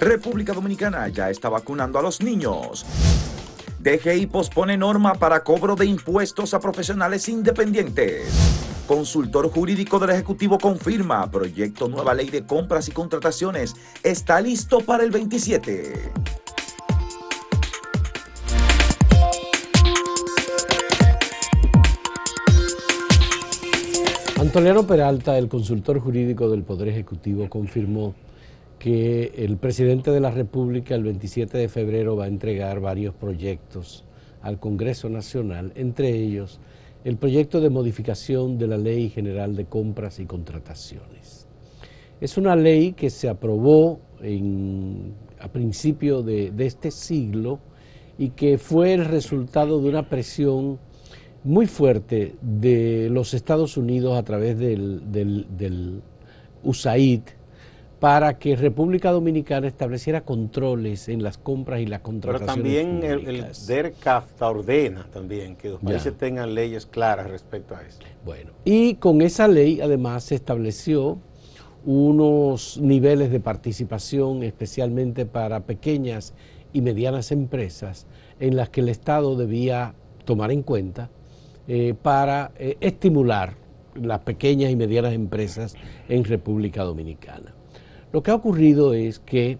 República Dominicana ya está vacunando a los niños. DGI pospone norma para cobro de impuestos a profesionales independientes. Consultor jurídico del Ejecutivo confirma proyecto nueva ley de compras y contrataciones está listo para el 27. Antoniano Peralta, el consultor jurídico del Poder Ejecutivo, confirmó que el presidente de la República el 27 de febrero va a entregar varios proyectos al Congreso Nacional, entre ellos el proyecto de modificación de la Ley General de Compras y Contrataciones. Es una ley que se aprobó a principio de, este siglo y que fue el resultado de una presión muy fuerte de los Estados Unidos a través del, USAID para que República Dominicana estableciera controles en las compras y las contrataciones. Pero también el, el DERCAFTA ordena también que los países tengan leyes claras respecto a eso. Bueno, y con esa ley además se estableció unos niveles de participación especialmente para pequeñas y medianas empresas en las que el Estado debía tomar en cuenta eh, para eh, estimular las pequeñas y medianas empresas en República Dominicana. Lo que ha ocurrido es que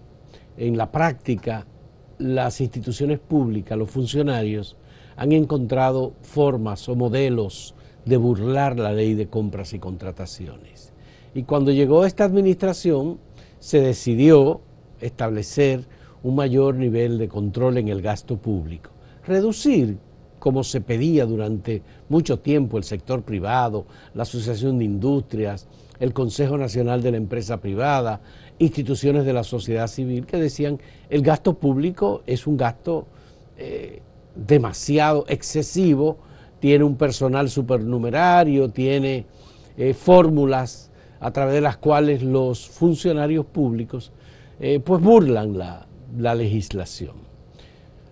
en la práctica las instituciones públicas, los funcionarios, han encontrado formas o modelos de burlar la ley de compras y contrataciones. Y cuando llegó esta administración, se decidió establecer un mayor nivel de control en el gasto público, reducir como se pedía durante mucho tiempo el sector privado, la Asociación de Industrias, el Consejo Nacional de la Empresa Privada, instituciones de la sociedad civil que decían el gasto público es un gasto eh, demasiado excesivo, tiene un personal supernumerario, tiene eh, fórmulas a través de las cuales los funcionarios públicos eh, pues burlan la legislación.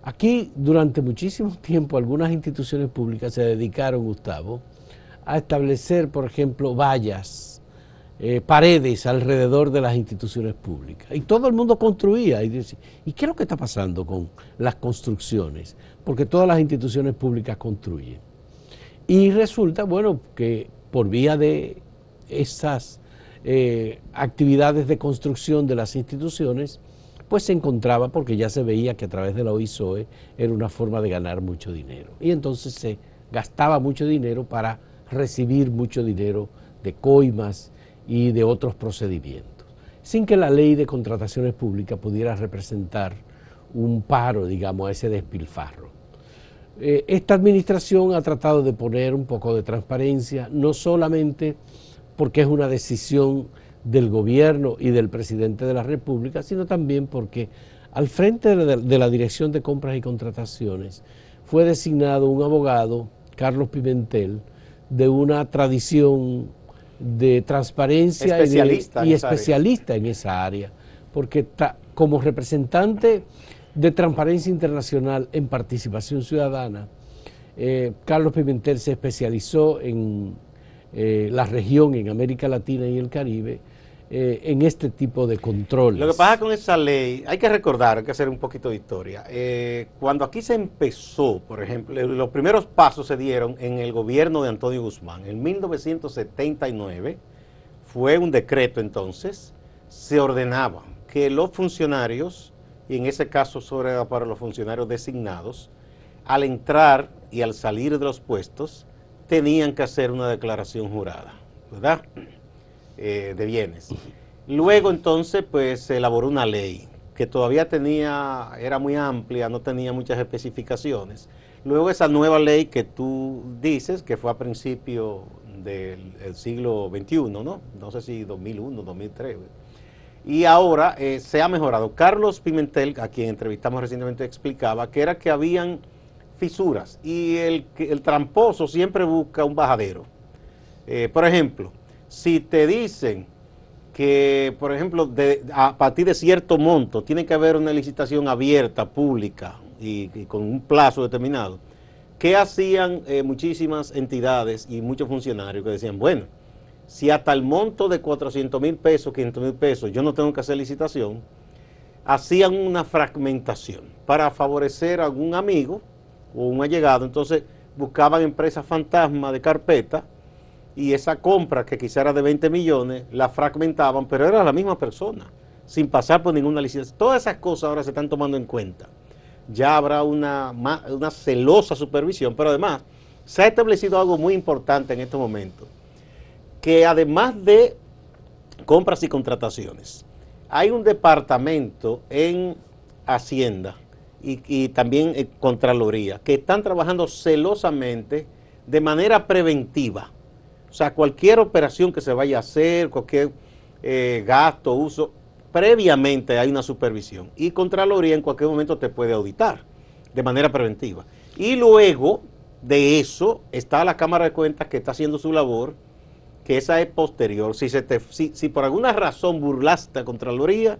Aquí durante muchísimo tiempo algunas instituciones públicas se dedicaron, Gustavo, a establecer, por ejemplo, vallas, eh, paredes alrededor de las instituciones públicas. Y todo el mundo construía. Y decía, ¿y qué es lo que está pasando con las construcciones? Porque todas las instituciones públicas construyen. Y resulta, bueno, que por vía de esas eh, actividades de construcción de las instituciones, pues se encontraba porque ya se veía que a través de la OISOE era una forma de ganar mucho dinero. Y entonces se gastaba mucho dinero para recibir mucho dinero de coimas y de otros procedimientos, sin que la ley de contrataciones públicas pudiera representar un paro, digamos, a ese despilfarro. Eh, esta administración ha tratado de poner un poco de transparencia, no solamente porque es una decisión del gobierno y del presidente de la República, sino también porque al frente de la Dirección de Compras y Contrataciones fue designado un abogado, Carlos Pimentel, de una tradición de transparencia y, especialista en esa área, porque como representante de Transparencia Internacional en Participación Ciudadana, eh, Carlos Pimentel se especializó en eh, la región, en América Latina y el Caribe, eh, en este tipo de controles. Lo que pasa con esa ley, hay que recordar, hay que hacer un poquito de historia. Eh, cuando aquí se empezó, por ejemplo, los primeros pasos se dieron en el gobierno de Antonio Guzmán. En 1979 fue un decreto entonces, se ordenaba que los funcionarios, y en ese caso sobre para los funcionarios designados, al entrar y al salir de los puestos, tenían que hacer una declaración jurada, ¿verdad? Eh, de bienes. Luego entonces pues se elaboró una ley que todavía tenía, era muy amplia, no tenía muchas especificaciones. Luego esa nueva ley que tú dices, que fue a principio del siglo XXI, ¿no? No sé si 2001, 2003. Y ahora eh, se ha mejorado. Carlos Pimentel, a quien entrevistamos recientemente, explicaba que era que habían fisuras y el, el tramposo siempre busca un bajadero. Eh, por ejemplo, si te dicen que, por ejemplo, a partir de cierto monto tiene que haber una licitación abierta, pública y, con un plazo determinado, ¿qué hacían eh, muchísimas entidades y muchos funcionarios que decían, bueno, si hasta el monto de 400 mil pesos, 500 mil pesos, yo no tengo que hacer licitación, hacían una fragmentación para favorecer a algún amigo o un allegado. Entonces buscaban empresas fantasma de carpeta y esa compra, que quizá era de 20 millones, la fragmentaban, pero era la misma persona, sin pasar por ninguna licencia. Todas esas cosas ahora se están tomando en cuenta. Ya habrá una, una celosa supervisión, pero además se ha establecido algo muy importante en estos momentos, que además de compras y contrataciones, hay un departamento en Hacienda y, también en Contraloría que están trabajando celosamente de manera preventiva. O sea, cualquier operación que se vaya a hacer, cualquier eh, gasto, uso, previamente hay una supervisión. Y Contraloría en cualquier momento te puede auditar de manera preventiva. Y luego de eso está la Cámara de Cuentas que está haciendo su labor, que esa es posterior. Si, se te, si, por alguna razón burlaste a Contraloría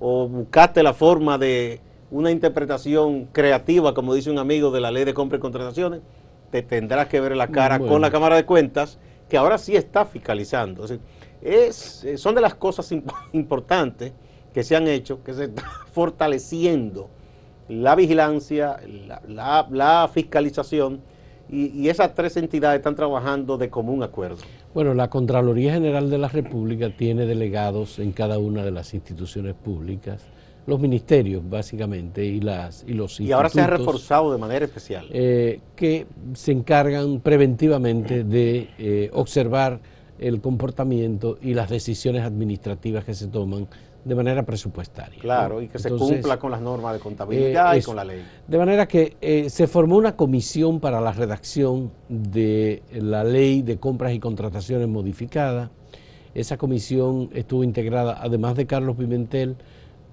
o buscaste la forma de una interpretación creativa, como dice un amigo de la ley de compra y contrataciones, te tendrás que ver la cara con la Cámara de Cuentas, que ahora sí está fiscalizando. Es, eh, son de las cosas importantes que se han hecho, que se está fortaleciendo la vigilancia, la, fiscalización, y, esas tres entidades están trabajando de común acuerdo. Bueno, la Contraloría General de la República tiene delegados en cada una de las instituciones públicas, los ministerios básicamente y, las, y los Y ahora se ha reforzado de manera especial. Eh, que se encargan preventivamente de eh, observar el comportamiento y las decisiones administrativas que se toman de manera presupuestaria. Claro, y que se cumpla con las normas de contabilidad y con la ley. De manera que eh, se formó una comisión para la redacción de la ley de compras y contrataciones modificada. Esa comisión estuvo integrada, además de Carlos Pimentel,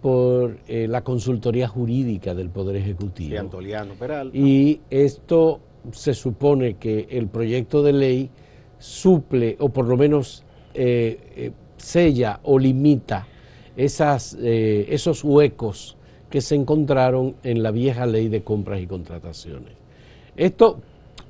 por eh, la consultoría jurídica del Poder Ejecutivo. Antoliano. Y esto se supone que el proyecto de ley suple o por lo menos eh, sella o limita esas, eh, esos huecos que se encontraron en la vieja ley de compras y contrataciones. Esto,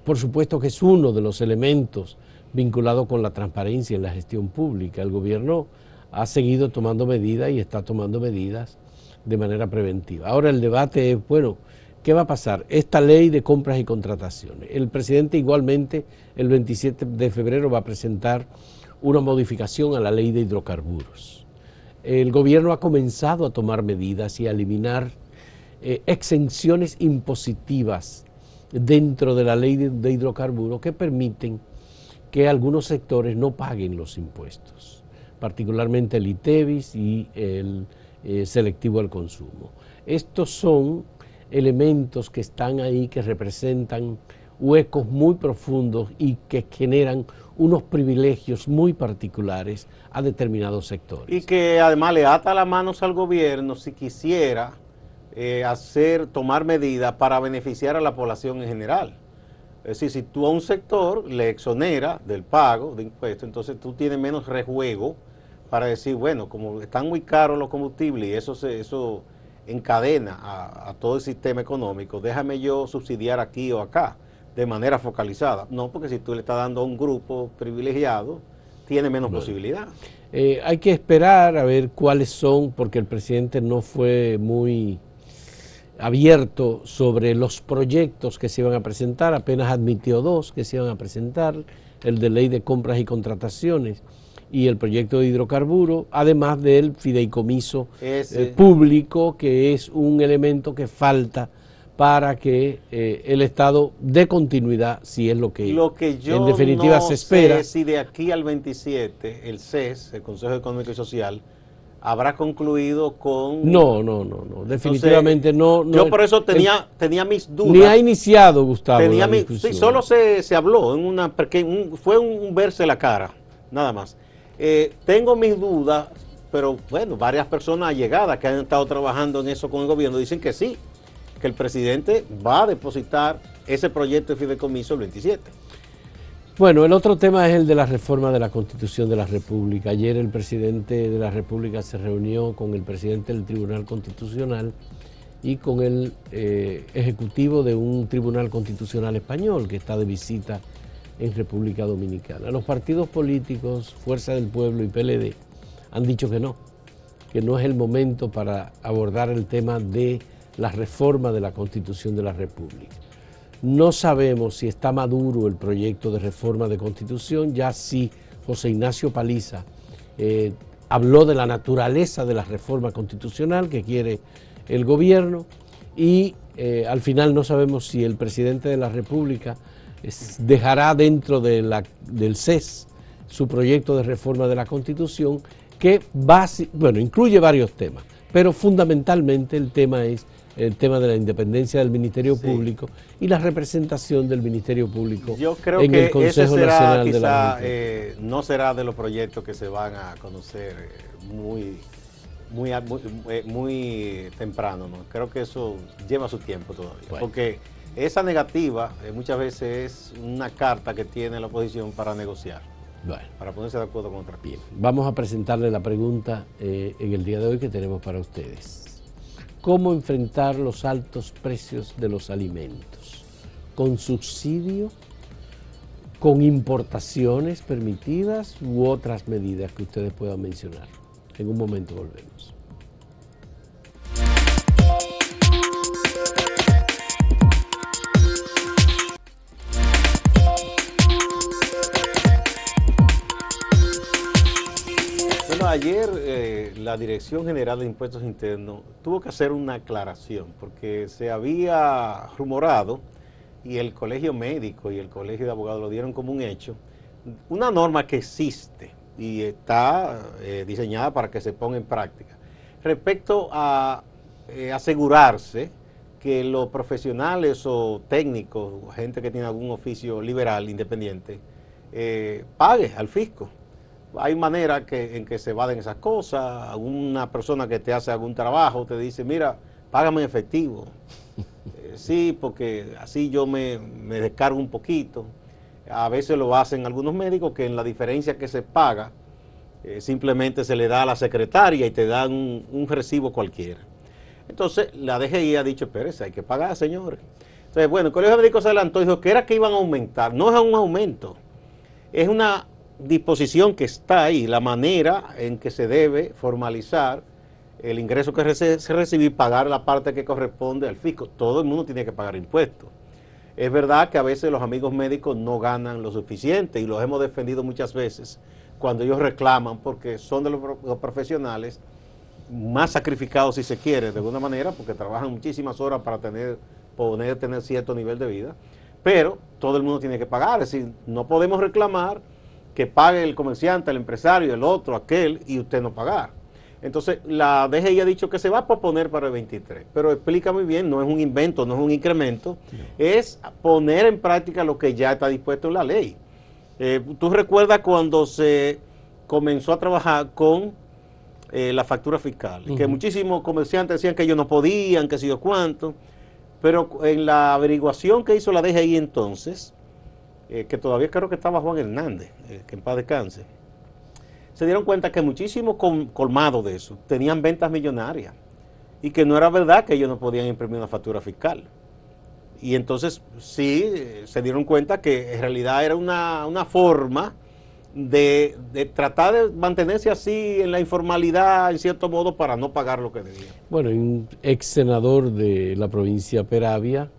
por supuesto, que es uno de los elementos vinculados con la transparencia en la gestión pública. El gobierno ha seguido tomando medidas y está tomando medidas de manera preventiva. Ahora el debate es, bueno, ¿qué va a pasar? Esta ley de compras y contrataciones. El presidente igualmente el 27 de febrero va a presentar una modificación a la ley de hidrocarburos el gobierno ha comenzado a tomar medidas y a eliminar eh, exenciones impositivas dentro de la ley de, hidrocarburos que permiten que algunos sectores no paguen los impuestos, particularmente el ITEVIS y el eh, selectivo al consumo. Estos son elementos que están ahí, que representan huecos muy profundos y que generan unos privilegios muy particulares a determinados sectores. Y que además le ata las manos al gobierno si quisiera eh, hacer, tomar medidas para beneficiar a la población en general. Es decir, si tú a un sector le exonera del pago de impuestos, entonces tú tienes menos rejuego para decir, bueno, como están muy caros los combustibles y eso, se, eso encadena a todo el sistema económico, déjame yo subsidiar aquí o acá de manera focalizada. No, porque si tú le estás dando a un grupo privilegiado, tiene menos posibilidad. Eh, hay que esperar a ver cuáles son, porque el presidente no fue muy abierto sobre los proyectos que se iban a presentar, apenas admitió dos que se iban a presentar, el de ley de compras y contrataciones y el proyecto de hidrocarburo, además del fideicomiso eh, público, que es un elemento que falta para que eh, el Estado dé continuidad, si es lo que, lo que yo en definitiva se espera. Sé si de aquí al 27 el CES, el Consejo Económico y Social, habrá concluido con... No, no, no, no definitivamente no, Yo por eso tenía, tenía mis dudas. Ni ha iniciado, Gustavo. Tenía sí, solo se, se, habló, en una, porque fue un, verse la cara, nada más. Eh, tengo mis dudas, pero bueno, varias personas allegadas que han estado trabajando en eso con el gobierno dicen que sí, que el presidente va a depositar ese proyecto de fideicomiso el 27. Bueno, el otro tema es el de la reforma de la Constitución de la República. Ayer el presidente de la República se reunió con el presidente del Tribunal Constitucional y con el eh, ejecutivo de un Tribunal Constitucional español que está de visita en República Dominicana. Los partidos políticos, Fuerza del Pueblo y PLD han dicho que no, que no es el momento para abordar el tema de la reforma de la Constitución de la República. No sabemos si está maduro el proyecto de reforma de Constitución, ya sí José Ignacio Paliza eh, habló de la naturaleza de la reforma constitucional que quiere el gobierno y eh, al final no sabemos si el presidente de la República dejará dentro de la, del CES su proyecto de reforma de la Constitución que bueno, incluye varios temas, pero fundamentalmente el tema es el tema de la independencia del Ministerio Público y la representación del Ministerio Público Yo creo en que el Consejo Nacional de la eh, no será de los proyectos que se van a conocer eh, muy muy, muy, muy, temprano, ¿no? Creo que eso lleva su tiempo todavía, porque esa negativa eh, muchas veces es una carta que tiene la oposición para negociar. Para ponerse de acuerdo con otra Bien, vamos a presentarle la pregunta eh, en el día de hoy que tenemos para ustedes. ¿Cómo enfrentar los altos precios de los alimentos? ¿Con subsidio? ¿Con importaciones permitidas u otras medidas que ustedes puedan mencionar? En un momento volvemos. Ayer eh, la Dirección General de Impuestos Internos tuvo que hacer una aclaración porque se había rumorado y el Colegio Médico y el Colegio de Abogados lo dieron como un hecho, una norma que existe y está eh, diseñada para que se ponga en práctica. Respecto a eh, asegurarse que los profesionales o técnicos, gente que tiene algún oficio liberal, independiente, pague al fisco hay maneras que, en que se evaden esas cosas. Alguna persona que te hace algún trabajo te dice, mira, págame en efectivo. Eh, sí, porque así yo me, descargo un poquito. A veces lo hacen algunos médicos que en la diferencia que se paga, eh, simplemente se le da a la secretaria y te dan un, recibo cualquiera. Entonces la DGI ha dicho, espérese, hay que pagar, señores. Entonces, bueno, el Colegio de Médicos se adelantó y dijo que era que iban a aumentar. No es un aumento, es una disposición que está ahí, la manera en que se debe formalizar el ingreso que se recibe y pagar la parte que corresponde al fisco. Todo el mundo tiene que pagar impuestos. Es verdad que a veces los amigos médicos no ganan lo suficiente y los hemos defendido muchas veces cuando ellos reclaman porque son de los profesionales más sacrificados si se quiere de alguna manera porque trabajan muchísimas horas para tener poder tener cierto nivel de vida, pero todo el mundo tiene que pagar, es decir, no podemos reclamar que pague el comerciante, el empresario, el otro, aquel, y usted no pagar. Entonces, la DGI ha dicho que se va a proponer para el 23, pero explica muy bien, no es un invento, no es un incremento, es poner en práctica lo que ya está dispuesto en la ley. Eh, Tú recuerdas cuando se comenzó a trabajar con eh, la factura fiscal, que muchísimos comerciantes decían que ellos no podían, que si yo cuánto, pero en la averiguación que hizo la DGI entonces, eh, que todavía creo que estaba Juan Hernández, eh, que en paz descanse, se dieron cuenta que muchísimos colmados de eso tenían ventas millonarias y que no era verdad que ellos no podían imprimir una factura fiscal. Y entonces sí se dieron cuenta que en realidad era una, forma de, de, tratar de mantenerse así en la informalidad, en cierto modo, para no pagar lo que debía. Bueno, un ex senador de la provincia Peravia,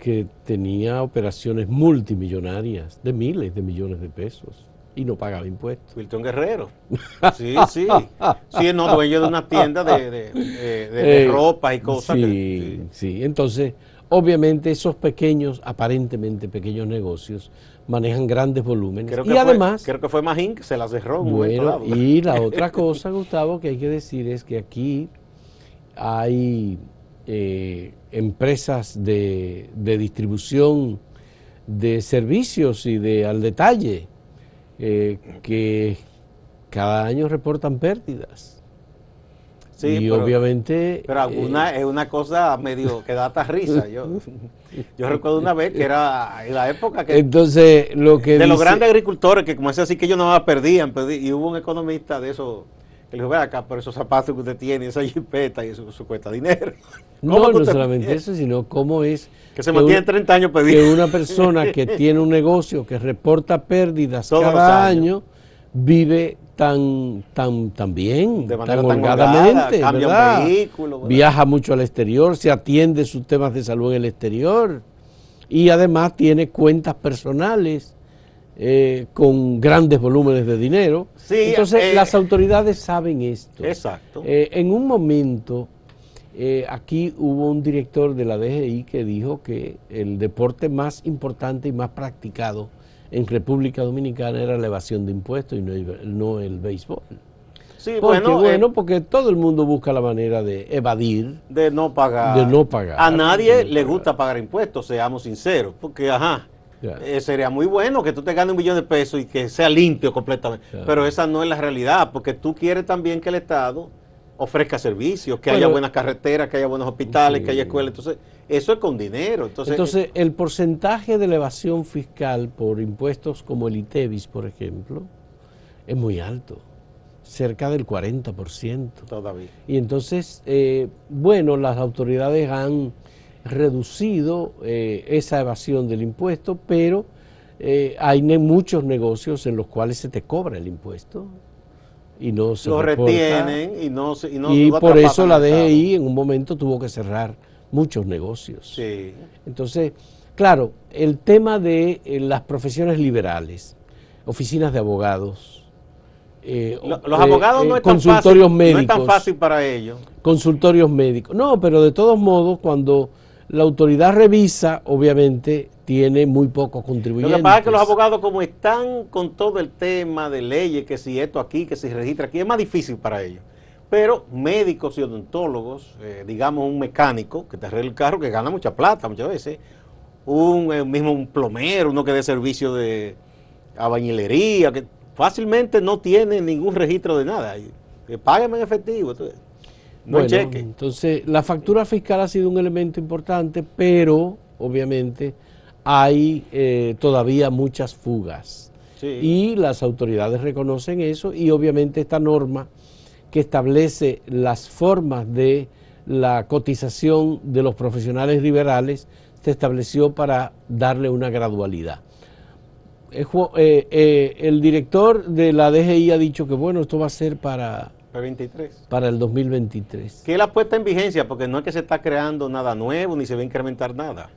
que tenía operaciones multimillonarias de miles de millones de pesos y no pagaba impuestos. Wilton Guerrero. Sí, sí. Sí, no, dueño de una tienda de, de, de, eh, ropa y cosas. Sí, sí, Entonces, obviamente esos pequeños, aparentemente pequeños negocios, manejan grandes volúmenes. y además... creo que fue Magín que se las cerró. Bueno, y la otra cosa, Gustavo, que hay que decir es que aquí hay eh, empresas de, distribución de servicios y de al detalle eh, que cada año reportan pérdidas. Sí, y obviamente... Pero alguna, eh, es una cosa medio que da hasta risa. Yo, yo recuerdo una vez que era en la época que... Entonces, lo que... De los grandes agricultores que como es así que ellos no perdían, perdían, y hubo un economista de eso que le dijo, ve acá, pero esos zapatos que usted tiene, esa jipeta y eso, cuesta dinero. No, no solamente eso, sino cómo es... Que se mantiene 30 años pedido. Que una persona que tiene un negocio que reporta pérdidas cada año, vive tan, tan, tan bien, De tan holgadamente, holgada, cambia un ¿verdad? vehículo, ¿verdad? viaja mucho al exterior, se atiende sus temas de salud en el exterior y además tiene cuentas personales eh, con grandes volúmenes de dinero. Sí, Entonces eh, las autoridades saben esto. Exacto. Eh, en un momento, aquí hubo un director de la DGI que dijo que el deporte más importante y más practicado en República Dominicana era la evasión de impuestos y no, el- no el béisbol. sí, Porque, bueno, bueno, eh, porque todo el mundo busca la manera de evadir. de no pagar. de no pagar. A nadie no le pagar. gusta pagar impuestos, seamos sinceros, porque ajá. Eh, sería muy bueno que tú te ganes un millón de pesos y que sea limpio completamente. Pero esa no es la realidad, porque tú quieres también que el Estado ofrezca servicios, que haya buenas carreteras, que haya buenos hospitales, sí. que haya escuelas. Entonces, eso es con dinero. Entonces, Entonces, el porcentaje de la evasión fiscal por impuestos como el ITEVIS, por ejemplo, es muy alto, cerca del 40%. todavía. Y entonces, eh, bueno, las autoridades han reducido eh, esa evasión del impuesto, pero eh, hay ne- muchos negocios en los cuales se te cobra el impuesto y no se Lo reporta. retienen y no se- y no y por eso la. DGI en un momento tuvo que cerrar muchos negocios. Sí. Entonces, claro, el tema de eh, las profesiones liberales, oficinas de abogados, eh, los abogados eh, no es tan consultorios fácil, médicos, no es tan fácil para ellos. consultorios médicos. No, pero de todos modos, cuando la autoridad revisa, obviamente tiene muy pocos Lo contribuyentes. que pasa es que los abogados como están con todo el tema de leyes, que si esto aquí, que si registra aquí, es más difícil para ellos. Pero médicos y odontólogos, eh, digamos un mecánico que te arregla el carro, que gana mucha plata muchas veces, un eh, mismo un plomero, uno que dé servicio de albañilería, que fácilmente no tiene ningún registro de nada. Y, Que págame en efectivo, entonces, no en Bueno, cheque. Entonces, la factura fiscal ha sido un elemento importante, pero obviamente hay eh, todavía muchas fugas. Sí. Y las autoridades reconocen eso y obviamente esta norma que establece las formas de la cotización de los profesionales liberales se estableció para darle una gradualidad. Eh, eh, el director de la DGI ha dicho que bueno, esto va a ser para, P23. para el 2023. que la puesta en vigencia, porque no es que se está creando nada nuevo ni se va a incrementar nada.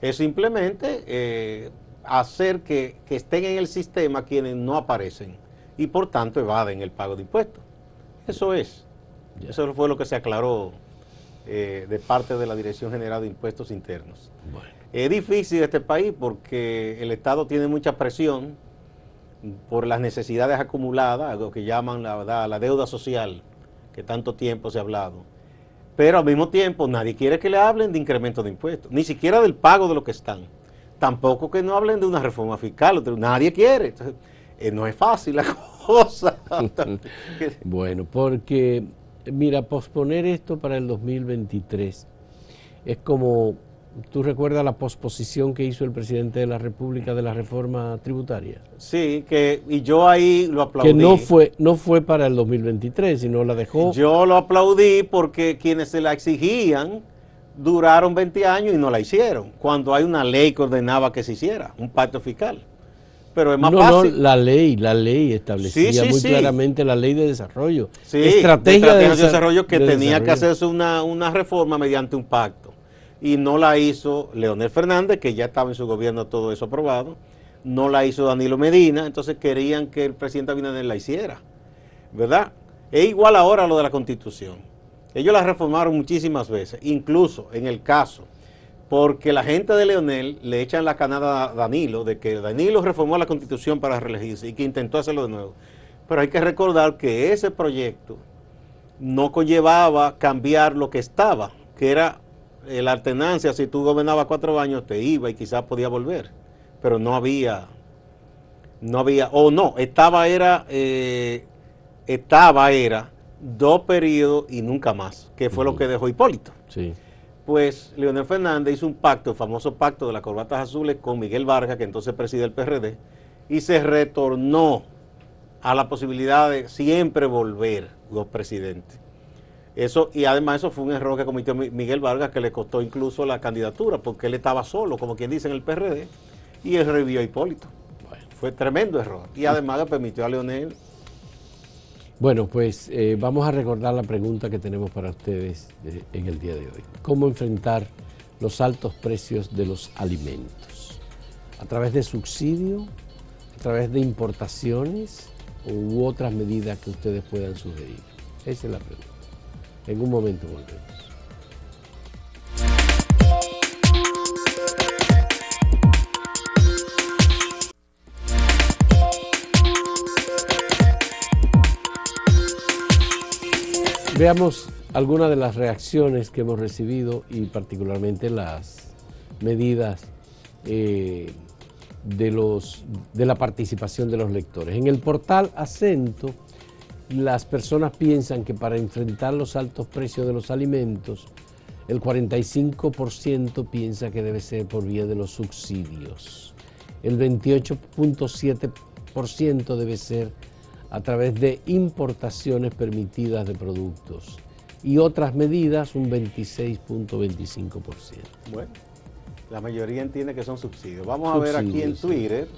Es simplemente eh, hacer que, que estén en el sistema quienes no aparecen y por tanto evaden el pago de impuestos. Eso es. Eso fue lo que se aclaró eh, de parte de la Dirección General de Impuestos Internos. Bueno. Es difícil este país porque el Estado tiene mucha presión por las necesidades acumuladas, lo que llaman la, la deuda social, que tanto tiempo se ha hablado. Pero al mismo tiempo nadie quiere que le hablen de incremento de impuestos, ni siquiera del pago de lo que están. Tampoco que no hablen de una reforma fiscal, nadie quiere. Entonces, eh, no es fácil la cosa. Bueno, porque, mira, posponer esto para el 2023 es como, tú recuerdas la posposición que hizo el presidente de la República de la reforma tributaria, sí, que y yo ahí lo aplaudí. que no fue, no fue para el 2023, sino la dejó. Yo lo aplaudí porque quienes se la exigían duraron 20 años y no la hicieron, cuando hay una ley que ordenaba que se hiciera, un pacto fiscal. Pero es más no, fácil. no, la ley, la ley establecía Sí, sí, muy sí. claramente la ley de desarrollo. Sí, de estrategia de, de desa- desarrollo que de tenía que hacerse una, una reforma mediante un pacto. Y no la hizo Leonel Fernández, que ya estaba en su gobierno todo eso aprobado. No la hizo Danilo Medina, entonces querían que el presidente Abinader la hiciera. ¿Verdad? Es igual ahora lo de la constitución. Ellos la reformaron muchísimas veces, incluso en el caso, porque la gente de Leonel le echan la canada a Danilo de que Danilo reformó la constitución para reelegirse y que intentó hacerlo de nuevo. Pero hay que recordar que ese proyecto no conllevaba cambiar lo que estaba, que era la alternancia, si tú gobernabas cuatro años te iba y quizás podía volver, pero no había, no había, o no, estaba era, eh, estaba era dos periodos y nunca más, que fue lo que dejó Hipólito. Sí. Pues Leonel Fernández hizo un pacto, el famoso pacto de las corbatas azules con Miguel Vargas, que entonces preside el PRD, y se retornó a la posibilidad de siempre volver los presidentes. Eso, y además eso fue un error que cometió Mi- Miguel Vargas que le costó incluso la candidatura, porque él estaba solo, como quien dice, en el PRD, y él revivió a Hipólito. Bueno. Fue tremendo error. Y además le permitió a Leonel. Bueno, pues eh, vamos a recordar la pregunta que tenemos para ustedes en el día de hoy. ¿Cómo enfrentar los altos precios de los alimentos? ¿A través de subsidio? ¿A través de importaciones? ¿U otras medidas que ustedes puedan sugerir? Esa es la pregunta. En un momento volvemos. Veamos algunas de las reacciones que hemos recibido y particularmente las medidas eh, de, los, de la participación de los lectores. En el portal Acento, las personas piensan que para enfrentar los altos precios de los alimentos, el 45% piensa que debe ser por vía de los subsidios. El 28.7% debe ser a través de importaciones permitidas de productos y otras medidas un 26.25%. Bueno, la mayoría entiende que son subsidios. Vamos a ver aquí en Twitter,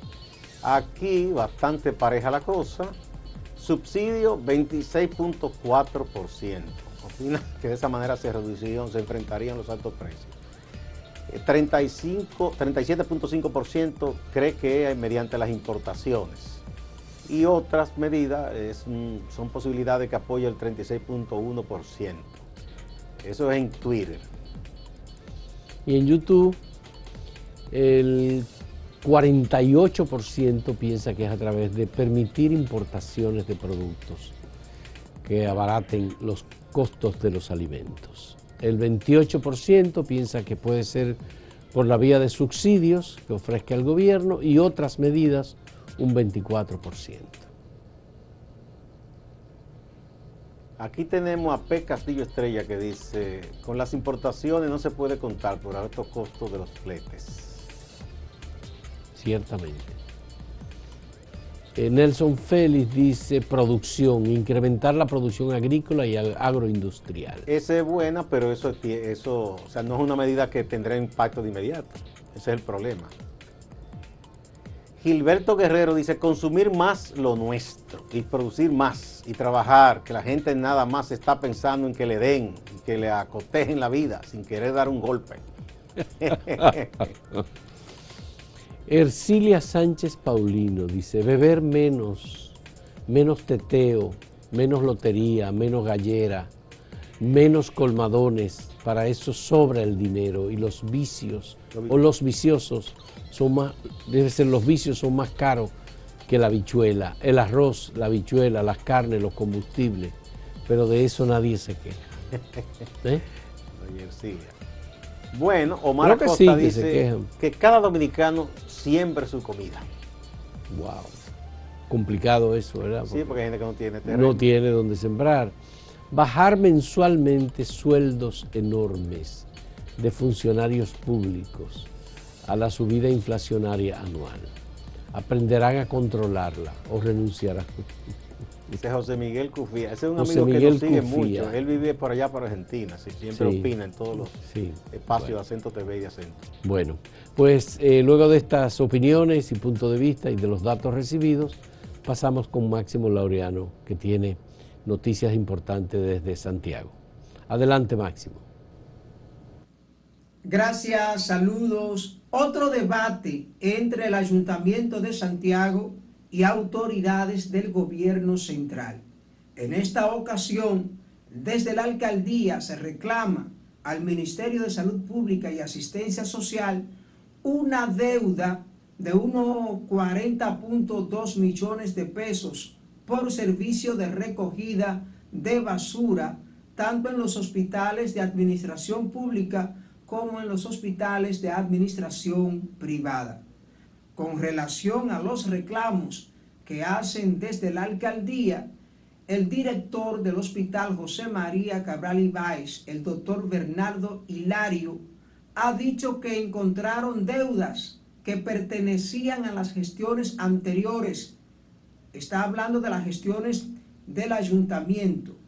aquí bastante pareja la cosa, subsidio 26.4%. Opina que de esa manera se reducirían, se enfrentarían los altos precios. 35, eh, 37.5% cree que mediante las importaciones y otras medidas son posibilidades que apoya el 36.1%. Eso es en Twitter. Y en YouTube el 48% piensa que es a través de permitir importaciones de productos que abaraten los costos de los alimentos. El 28% piensa que puede ser por la vía de subsidios que ofrezca el gobierno y otras medidas un 24%. Aquí tenemos a P. Castillo Estrella que dice, con las importaciones no se puede contar por altos costos de los fletes. Ciertamente. Eh, Nelson Félix dice producción, incrementar la producción agrícola y agroindustrial. Esa es buena, pero eso, eso o sea, no es una medida que tendrá impacto de inmediato. Ese es el problema. Gilberto Guerrero dice, consumir más lo nuestro y producir más y trabajar, que la gente nada más está pensando en que le den, que le acotejen la vida sin querer dar un golpe. Ercilia Sánchez Paulino dice, beber menos, menos teteo, menos lotería, menos gallera, menos colmadones, para eso sobra el dinero y los vicios o los viciosos son más, debe ser los vicios son más caros que la bichuela, el arroz, la bichuela, las carnes, los combustibles, pero de eso nadie se queja. ¿Eh? Bueno, Omar Acosta dice que, cada dominicano siembre su comida. Wow. Complicado eso, ¿verdad? sí, porque hay gente que no tiene terreno. No tiene donde sembrar. Bajar mensualmente sueldos enormes de funcionarios públicos a la subida inflacionaria anual. Aprenderán a controlarla o renunciarán. Dice José Miguel Cufía. Ese es un amigo que nos sigue mucho. Él vive por allá, por Argentina. siempre opina en todos los espacios de Acento TV y de Acento. Bueno, pues eh, luego de estas opiniones y puntos de vista y de los datos recibidos, pasamos con Máximo Laureano, que tiene noticias importantes desde Santiago. Adelante, Máximo. Gracias, saludos. Otro debate entre el Ayuntamiento de Santiago y autoridades del gobierno central. En esta ocasión, desde la alcaldía se reclama al Ministerio de Salud Pública y Asistencia Social una deuda de unos 40.2 millones de pesos por servicio de recogida de basura, tanto en los hospitales de administración pública como en los hospitales de administración privada. Con relación a los reclamos que hacen desde la alcaldía, el director del Hospital José María Cabral Ibáez, el doctor Bernardo Hilario, ha dicho que encontraron deudas que pertenecían a las gestiones anteriores. Está hablando de las gestiones del ayuntamiento.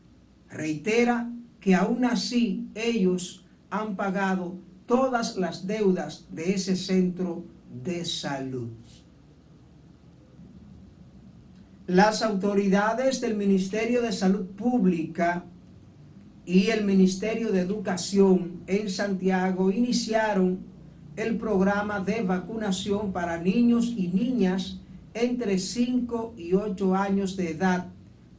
Reitera que aún así ellos han pagado todas las deudas de ese centro de salud. las autoridades del Ministerio de Salud Pública y el Ministerio de Educación en Santiago iniciaron el programa de vacunación para niños y niñas entre 5 y 8 años de edad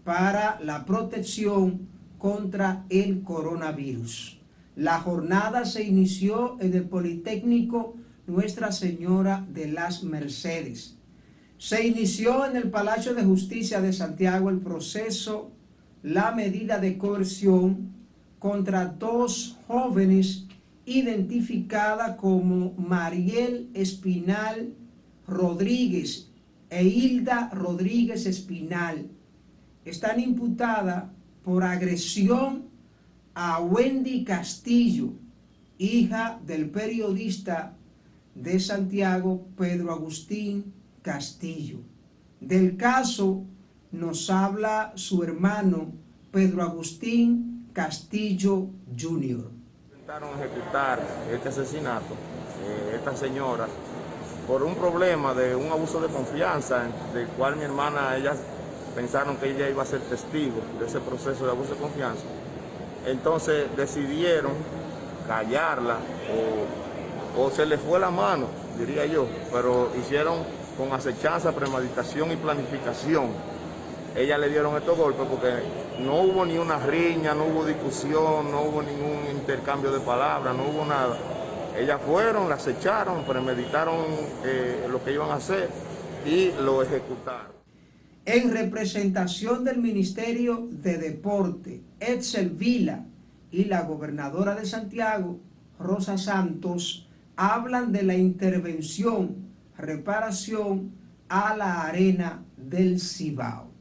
para la protección contra el coronavirus. La jornada se inició en el Politécnico Nuestra Señora de las Mercedes. Se inició en el Palacio de Justicia de Santiago el proceso, la medida de coerción contra dos jóvenes identificada como Mariel Espinal Rodríguez e Hilda Rodríguez Espinal. Están imputadas por agresión a Wendy Castillo, hija del periodista de Santiago Pedro Agustín Castillo. Del caso nos habla su hermano Pedro Agustín Castillo Jr intentaron ejecutar este asesinato, eh, esta señora, por un problema de un abuso de confianza, del cual mi hermana, ellas pensaron que ella iba a ser testigo de ese proceso de abuso de confianza. Entonces decidieron callarla o, o se le fue la mano, diría yo, pero hicieron con acechanza, premeditación y planificación ella le dieron estos golpes porque no hubo ni una riña, no hubo discusión, no hubo ningún intercambio de palabras, no hubo nada. Ellas fueron, las echaron, premeditaron eh, lo que iban a hacer y lo ejecutaron. En representación del Ministerio de Deporte, Edsel Vila y la gobernadora de Santiago, Rosa Santos, hablan de la intervención, reparación a la arena del Cibao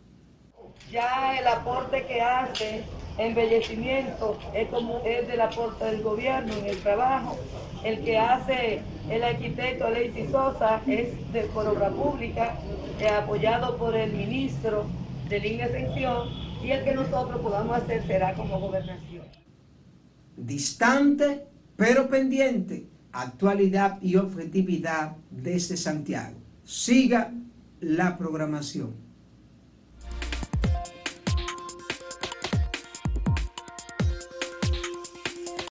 ya el aporte que hace embellecimiento es, como, es del aporte del gobierno en el trabajo. El que hace el arquitecto Alexis Sosa es de por obra pública, eh, apoyado por el ministro de línea extensión, y el que nosotros podamos hacer será como gobernación. Distante, pero pendiente, actualidad y objetividad desde Santiago. Siga la programación.